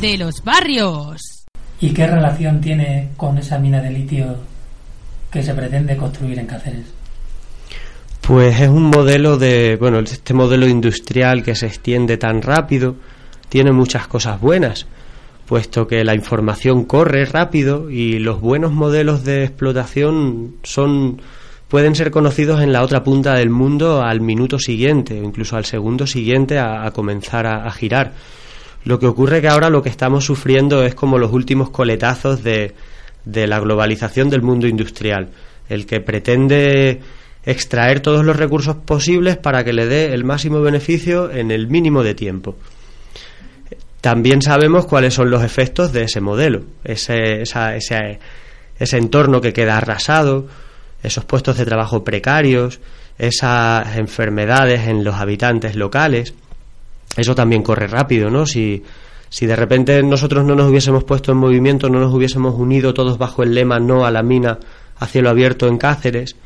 de los barrios. ¿Y qué relación tiene con esa mina de litio que se pretende construir en Cáceres? Pues es un modelo de, bueno, este modelo industrial que se extiende tan rápido tiene muchas cosas buenas, puesto que la información corre rápido y los buenos modelos de explotación son pueden ser conocidos en la otra punta del mundo al minuto siguiente o incluso al segundo siguiente a, comenzar a, girar. Lo que ocurre que ahora lo que estamos sufriendo es como los últimos coletazos de, de la globalización del mundo industrial, el que pretende extraer todos los recursos posibles para que le dé el máximo beneficio en el mínimo de tiempo. También sabemos cuáles son los efectos de ese modelo, ese, ese, ese entorno que queda arrasado, esos puestos de trabajo precarios, esas enfermedades en los habitantes locales. Eso también corre rápido, ¿no? Si, si de repente nosotros no nos hubiésemos puesto en movimiento, no nos hubiésemos unido todos bajo el lema no a la mina a cielo abierto en Cáceres,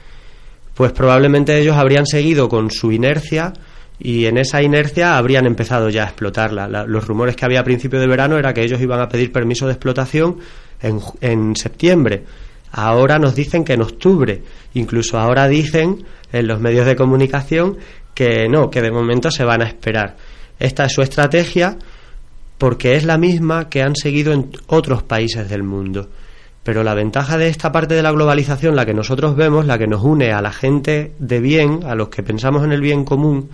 pues probablemente ellos habrían seguido con su inercia y en esa inercia habrían empezado ya a explotarla. los rumores que había a principio de verano era que ellos iban a pedir permiso de explotación en, en septiembre Ahora nos dicen que en octubre, incluso ahora dicen en los medios de comunicación que no, que de momento se van a esperar. Esta es su estrategia porque es la misma que han seguido en otros países del mundo. Pero la ventaja de esta parte de la globalización, la que nosotros vemos, la que nos une a la gente de bien, a los que pensamos en el bien común,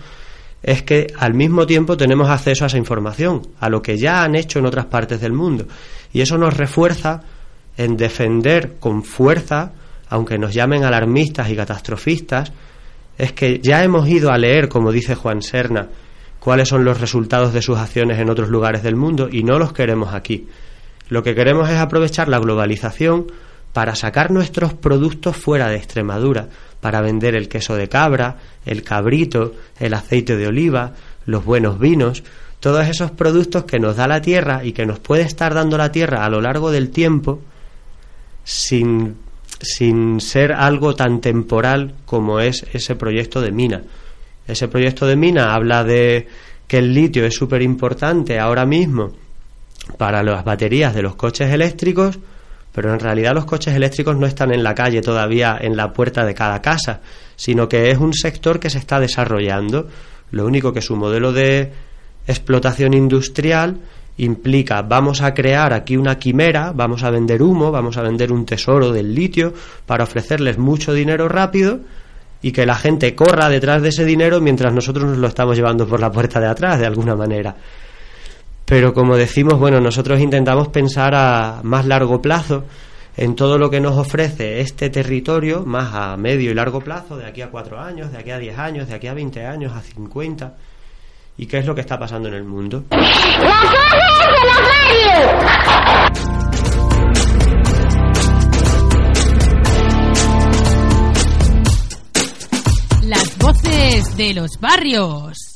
es que al mismo tiempo tenemos acceso a esa información, a lo que ya han hecho en otras partes del mundo. Y eso nos refuerza en defender con fuerza, aunque nos llamen alarmistas y catastrofistas, es que ya hemos ido a leer, como dice Juan Serna, cuáles son los resultados de sus acciones en otros lugares del mundo y no los queremos aquí. Lo que queremos es aprovechar la globalización para sacar nuestros productos fuera de Extremadura, para vender el queso de cabra, el cabrito, el aceite de oliva, los buenos vinos, todos esos productos que nos da la tierra y que nos puede estar dando la tierra a lo largo del tiempo, sin, sin ser algo tan temporal como es ese proyecto de mina. Ese proyecto de mina habla de que el litio es súper importante ahora mismo para las baterías de los coches eléctricos, pero en realidad los coches eléctricos no están en la calle todavía en la puerta de cada casa, sino que es un sector que se está desarrollando. Lo único que su modelo de explotación industrial implica vamos a crear aquí una quimera, vamos a vender humo, vamos a vender un tesoro del litio para ofrecerles mucho dinero rápido y que la gente corra detrás de ese dinero mientras nosotros nos lo estamos llevando por la puerta de atrás de alguna manera. Pero como decimos, bueno, nosotros intentamos pensar a más largo plazo en todo lo que nos ofrece este territorio, más a medio y largo plazo, de aquí a cuatro años, de aquí a diez años, de aquí a veinte años, a cincuenta y qué es lo que está pasando en el mundo. De los barrios.